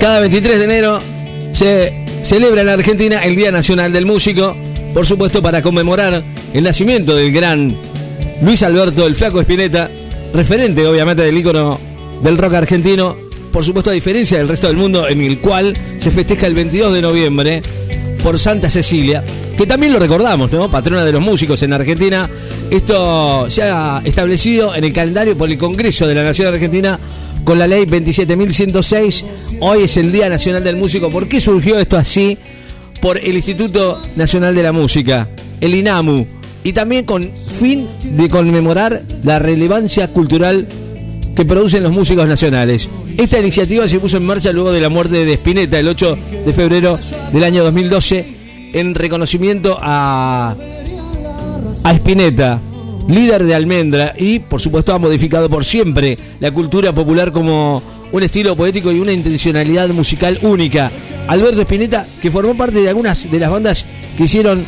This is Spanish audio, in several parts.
Cada 23 de enero se celebra en Argentina el Día Nacional del Músico, por supuesto para conmemorar el nacimiento del gran Luis Alberto el Flaco Espineta, referente obviamente del ícono del rock argentino, por supuesto a diferencia del resto del mundo en el cual se festeja el 22 de noviembre por Santa Cecilia, que también lo recordamos, ¿no? Patrona de los músicos en Argentina. Esto se ha establecido en el calendario por el Congreso de la Nación Argentina con la ley 27.106. Hoy es el Día Nacional del Músico. ¿Por qué surgió esto así? Por el Instituto Nacional de la Música, el INAMU, y también con fin de conmemorar la relevancia cultural que producen los músicos nacionales. Esta iniciativa se puso en marcha luego de la muerte de Spinetta el 8 de febrero del año 2012 en reconocimiento a, a Spinetta, líder de Almendra y por supuesto ha modificado por siempre la cultura popular como un estilo poético y una intencionalidad musical única. Alberto Spinetta, que formó parte de algunas de las bandas que hicieron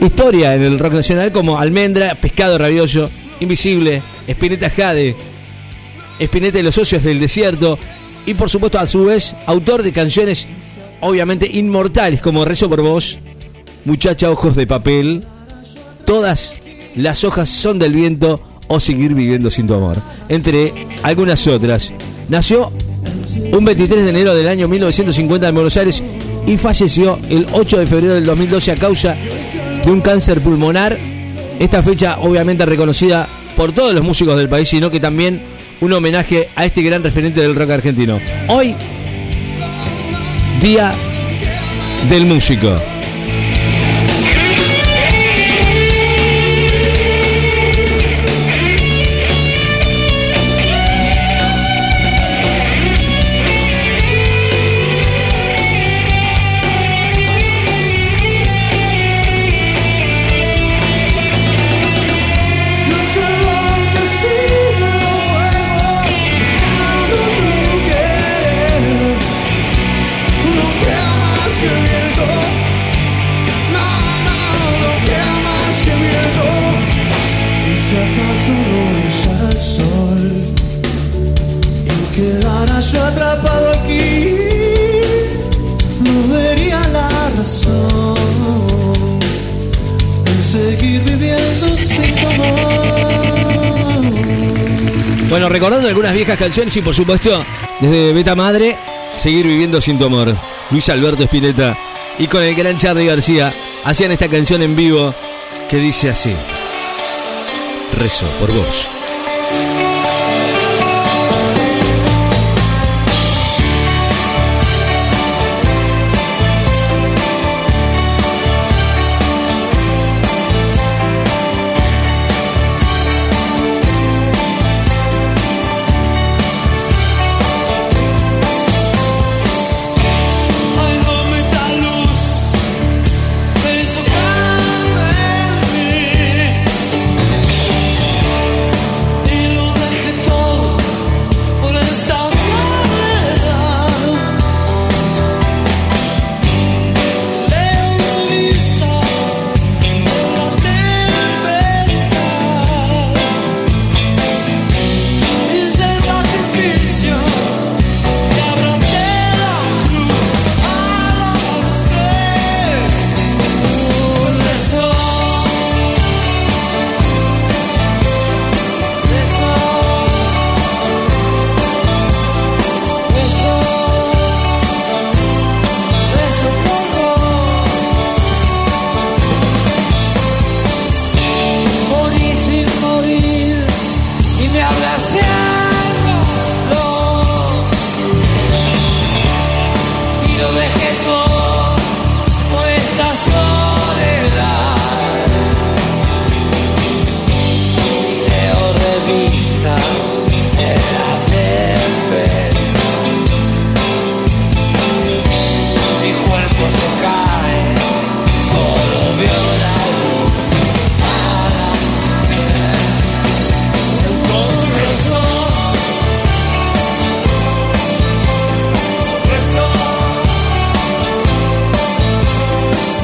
historia en el rock nacional como Almendra, Pescado Rabioso, Invisible, Spinetta Jade, Spinetta y los socios del desierto y por supuesto a su vez autor de canciones obviamente inmortales como Rezo por vos, Muchacha Ojos de Papel, Todas las hojas son del viento o Seguir viviendo sin tu amor, entre algunas otras. Nació un 23 de enero del año 1950 en Buenos Aires y falleció el 8 de febrero del 2012 a causa de un cáncer pulmonar. Esta fecha obviamente reconocida por todos los músicos del país, sino que también un homenaje a este gran referente del rock argentino. Hoy, Día del Músico. Bueno, recordando algunas viejas canciones y por supuesto, desde Beta Madre, seguir viviendo sin tu amor. Luis Alberto Espineta y con el gran Charlie García hacían esta canción en vivo que dice así. Rezo por vos.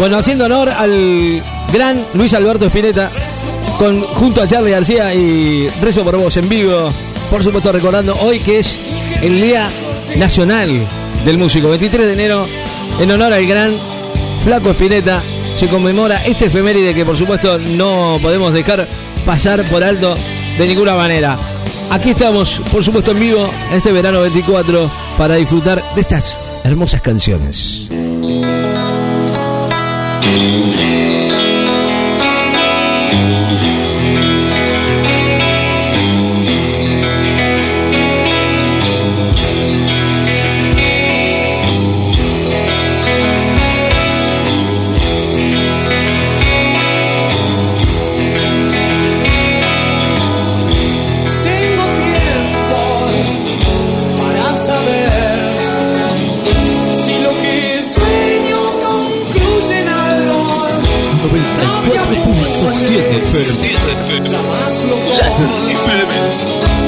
Bueno, haciendo honor al gran Luis Alberto Espineta, con, junto a Charlie García y Rezo por Vos en vivo. Por supuesto, recordando hoy que es el Día Nacional del Músico. 23 de enero, en honor al gran Flaco Espineta, se conmemora este efeméride que por supuesto no podemos dejar pasar por alto de ninguna manera. Aquí estamos, por supuesto, en vivo este verano 24 para disfrutar de estas hermosas canciones. Thank you. Lassen. Ich.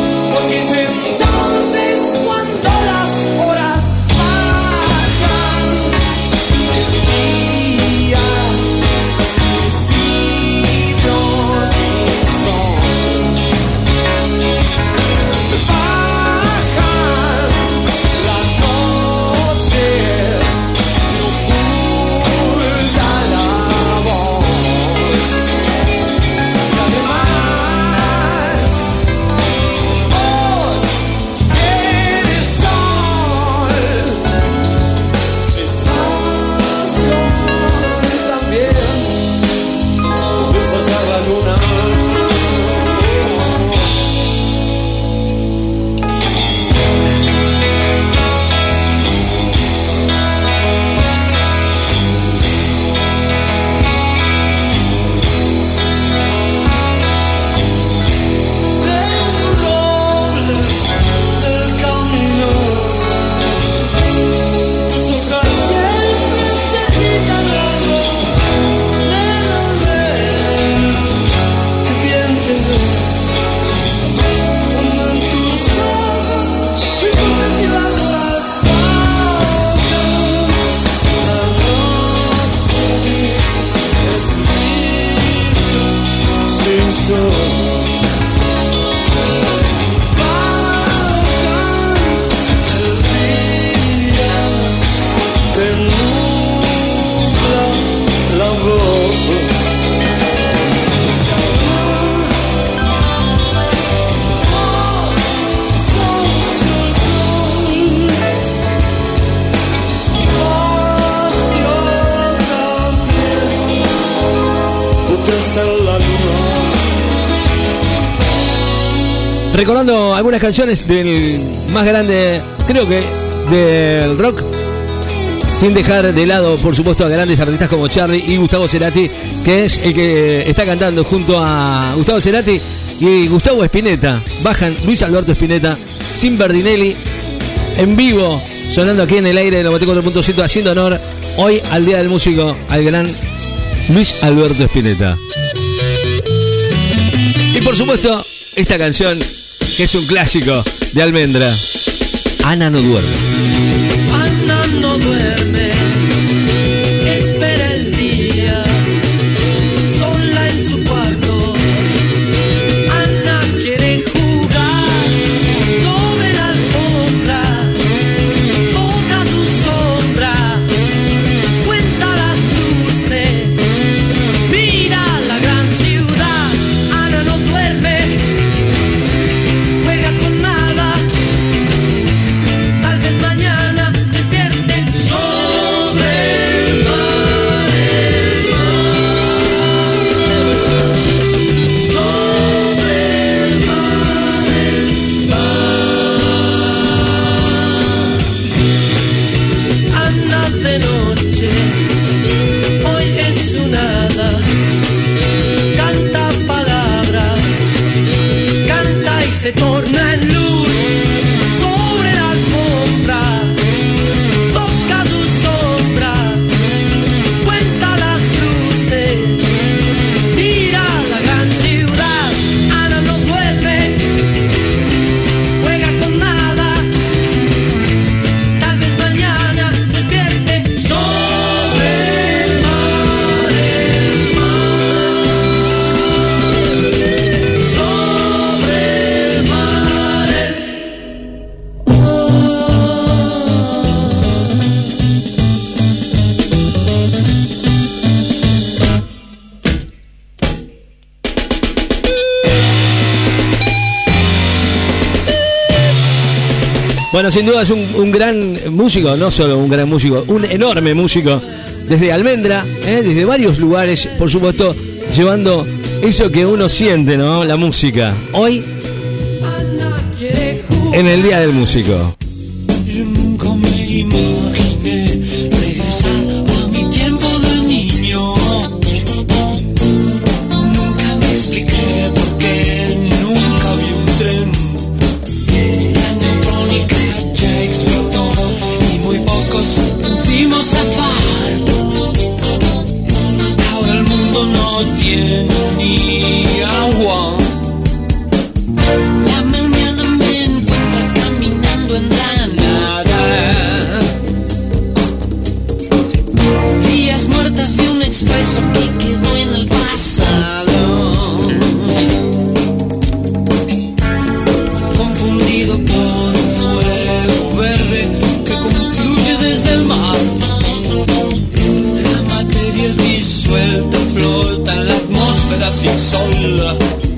Recordando algunas canciones del más grande, creo que del rock, sin dejar de lado, por supuesto, a grandes artistas como Charlie y Gustavo Cerati, que es el que está cantando junto a Gustavo Cerati y Gustavo Espineta. Bajan Luis Alberto Espineta, sin Berdinelli, en vivo, sonando aquí en el aire de 94.7, haciendo honor hoy al Día del Músico, al gran Luis Alberto Espineta. Y por supuesto, esta canción que es un clásico de Almendra. Ana no duerme. Ana no duerme. Bueno, sin duda es un, gran músico, no solo un gran músico, un enorme músico. Desde Almendra, ¿eh? desde varios lugares, por supuesto, llevando eso que uno siente, ¿no? La música. Hoy, en el Día del Músico. Sin sol.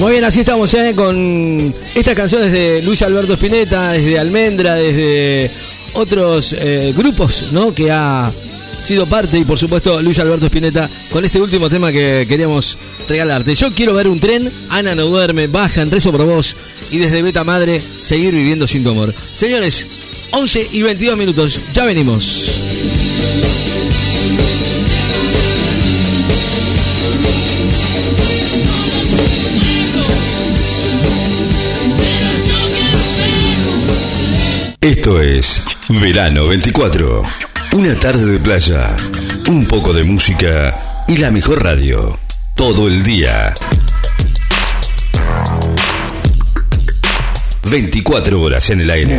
Muy bien, así estamos ¿eh? con estas canciones de Luis Alberto Spinetta, desde Almendra, desde otros eh, grupos ¿no? que ha sido parte y por supuesto Luis Alberto Spinetta con este último tema que queríamos regalarte. Yo quiero ver un tren, Ana no duerme, bajan, rezo por vos y desde Beta Madre seguir viviendo sin tu amor. Señores, 11 y 22 minutos, ya venimos. Esto es Verano 24. Una tarde de playa, un poco de música y la mejor radio. Todo el día. 24 horas en el aire.